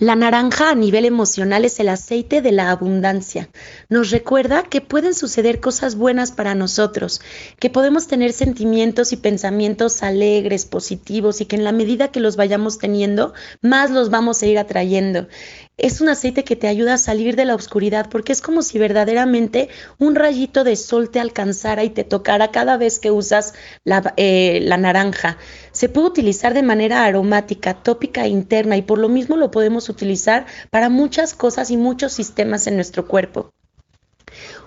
La naranja a nivel emocional es el aceite de la abundancia. Nos recuerda que pueden suceder cosas buenas para nosotros, que podemos tener sentimientos y pensamientos alegres, positivos y que en la medida que los vayamos teniendo, más los vamos a ir atrayendo es un aceite que te ayuda a salir de la oscuridad porque es como si verdaderamente un rayito de sol te alcanzara y te tocara cada vez que usas la, eh, la naranja. Se puede utilizar de manera aromática, tópica e interna y por lo mismo lo podemos utilizar para muchas cosas y muchos sistemas en nuestro cuerpo.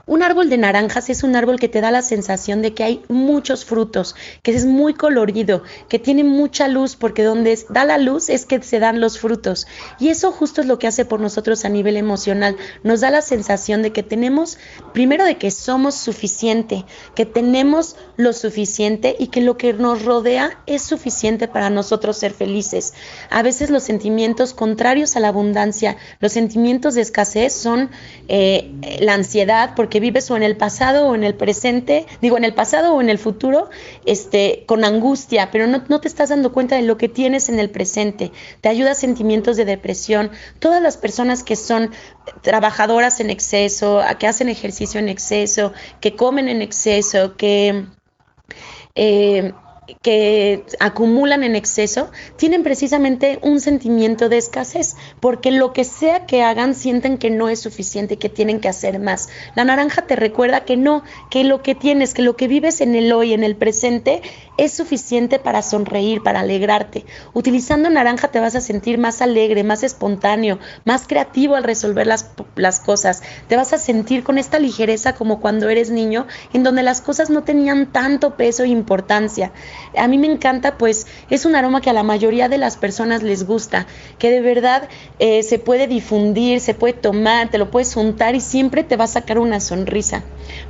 Un árbol de naranjas es un árbol que te da la sensación de que hay muchos frutos, que es muy colorido, que tiene mucha luz, porque donde da la luz es que se dan los frutos. Y eso justo es lo que hace por nosotros a nivel emocional. Nos da la sensación de que tenemos, primero de que somos suficiente, que tenemos lo suficiente y que lo que nos rodea es suficiente para nosotros ser felices. A veces los sentimientos contrarios a la abundancia, los sentimientos de escasez son eh, la ansiedad, porque que vives o en el pasado o en el presente, digo en el pasado o en el futuro, este, con angustia, pero no, no te estás dando cuenta de lo que tienes en el presente. Te ayuda a sentimientos de depresión. Todas las personas que son trabajadoras en exceso, que hacen ejercicio en exceso, que comen en exceso, que... Eh, que acumulan en exceso tienen precisamente un sentimiento de escasez, porque lo que sea que hagan sienten que no es suficiente, que tienen que hacer más. La naranja te recuerda que no, que lo que tienes, que lo que vives en el hoy, en el presente, es suficiente para sonreír, para alegrarte. Utilizando naranja te vas a sentir más alegre, más espontáneo, más creativo al resolver las, las cosas. Te vas a sentir con esta ligereza como cuando eres niño, en donde las cosas no tenían tanto peso e importancia. A mí me encanta, pues es un aroma que a la mayoría de las personas les gusta, que de verdad eh, se puede difundir, se puede tomar, te lo puedes untar y siempre te va a sacar una sonrisa.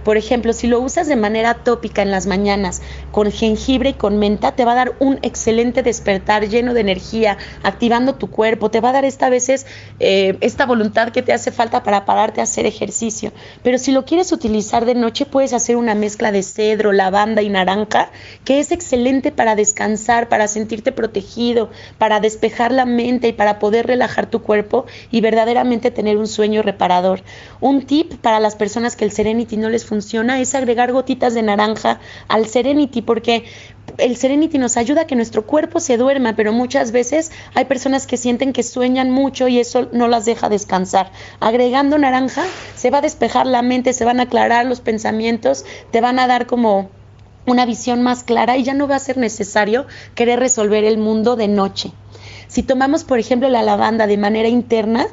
Por ejemplo, si lo usas de manera tópica en las mañanas con jengibre y con menta, te va a dar un excelente despertar lleno de energía, activando tu cuerpo, te va a dar esta veces eh, esta voluntad que te hace falta para pararte a hacer ejercicio. Pero si lo quieres utilizar de noche, puedes hacer una mezcla de cedro, lavanda y naranja, que es excelente para descansar, para sentirte protegido, para despejar la mente y para poder relajar tu cuerpo y verdaderamente tener un sueño reparador. Un tip para las personas que el Serenity no les funciona es agregar gotitas de naranja al Serenity porque el Serenity nos ayuda a que nuestro cuerpo se duerma, pero muchas veces hay personas que sienten que sueñan mucho y eso no las deja descansar. Agregando naranja se va a despejar la mente, se van a aclarar los pensamientos, te van a dar como una visión más clara y ya no va a ser necesario querer resolver el mundo de noche. Si tomamos, por ejemplo, la lavanda de manera interna,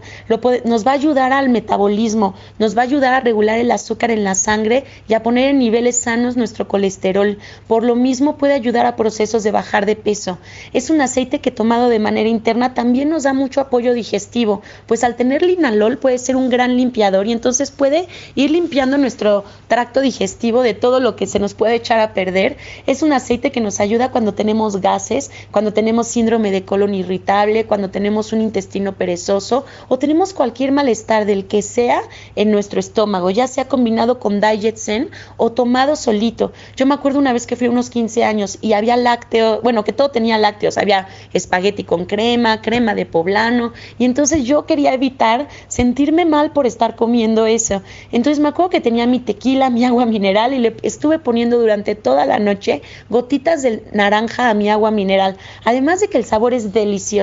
nos va a ayudar al metabolismo, nos va a ayudar a regular el azúcar en la sangre y a poner en niveles sanos nuestro colesterol. Por lo mismo puede ayudar a procesos de bajar de peso. Es un aceite que tomado de manera interna también nos da mucho apoyo digestivo, pues al tener linalol puede ser un gran limpiador y entonces puede ir limpiando nuestro tracto digestivo de todo lo que se nos puede echar a perder. Es un aceite que nos ayuda cuando tenemos gases, cuando tenemos síndrome de colon irritable cuando tenemos un intestino perezoso o tenemos cualquier malestar del que sea en nuestro estómago, ya sea combinado con Diet Zen o tomado solito. Yo me acuerdo una vez que fui a unos 15 años y había lácteo, bueno, que todo tenía lácteos, había espagueti con crema, crema de poblano, y entonces yo quería evitar sentirme mal por estar comiendo eso. Entonces me acuerdo que tenía mi tequila, mi agua mineral y le estuve poniendo durante toda la noche gotitas de naranja a mi agua mineral. Además de que el sabor es delicioso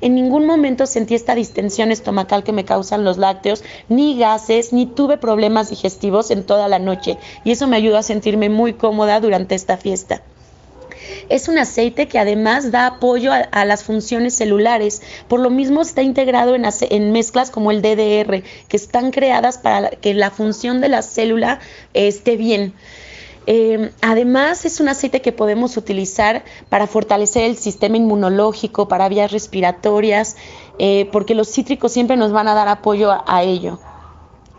en ningún momento sentí esta distensión estomacal que me causan los lácteos, ni gases, ni tuve problemas digestivos en toda la noche. Y eso me ayudó a sentirme muy cómoda durante esta fiesta. Es un aceite que además da apoyo a, las funciones celulares. Por lo mismo está integrado en, mezclas como el DDR, que están creadas para que la función de la célula esté bien. Em, además, es un aceite que podemos utilizar para fortalecer el sistema inmunológico, para vías respiratorias, eh, porque los cítricos siempre nos van a dar apoyo a, ello.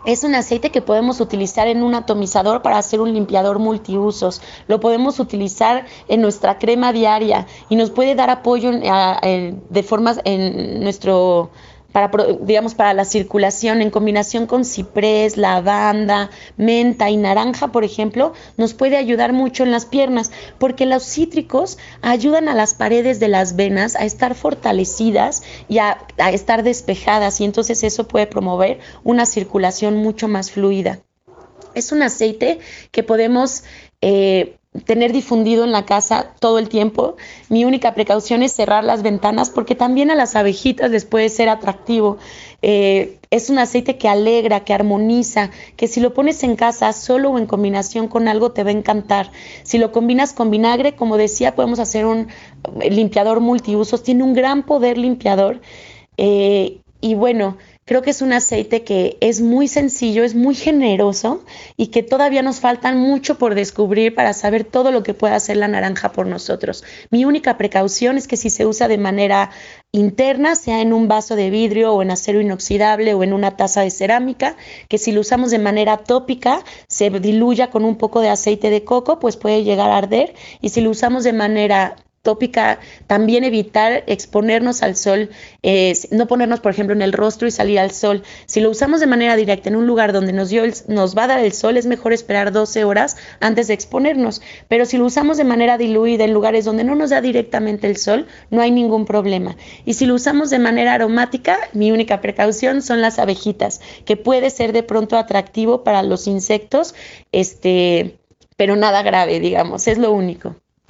Es un aceite que podemos utilizar en un atomizador para hacer un limpiador multiusos. Lo podemos utilizar en nuestra crema diaria y nos puede dar apoyo de formas en nuestro para, digamos, para la circulación en combinación con ciprés, lavanda, menta y naranja, por ejemplo, nos puede ayudar mucho en las piernas, porque los cítricos ayudan a las paredes de las venas a estar fortalecidas y a, estar despejadas y entonces eso puede promover una circulación mucho más fluida. Es un aceite que podemos eh, tener difundido en la casa todo el tiempo. Mi única precaución es cerrar las ventanas porque también a las abejitas les puede ser atractivo. Eh, es un aceite que alegra, que armoniza, que si lo pones en casa solo o en combinación con algo te va a encantar. Si lo combinas con vinagre, como decía, podemos hacer un limpiador multiusos. Tiene un gran poder limpiador. Eh, y bueno, Creo que es un aceite que es muy sencillo, es muy generoso y que todavía nos faltan mucho por descubrir para saber todo lo que puede hacer la naranja por nosotros. Mi única precaución es que si se usa de manera interna, sea en un vaso de vidrio o en acero inoxidable o en una taza de cerámica, que si lo usamos de manera tópica, se diluya con un poco de aceite de coco, pues puede llegar a arder. Y si lo usamos de manera tópica, también evitar exponernos al sol, eh, no ponernos, por ejemplo, en el rostro y salir al sol. Si lo usamos de manera directa en un lugar donde nos, dio nos va a dar el sol, es mejor esperar 12 horas antes de exponernos. Pero si lo usamos de manera diluida en lugares donde no nos da directamente el sol, no hay ningún problema. Y si lo usamos de manera aromática, mi única precaución son las abejitas, que puede ser de pronto atractivo para los insectos, este, pero nada grave, digamos, es lo único.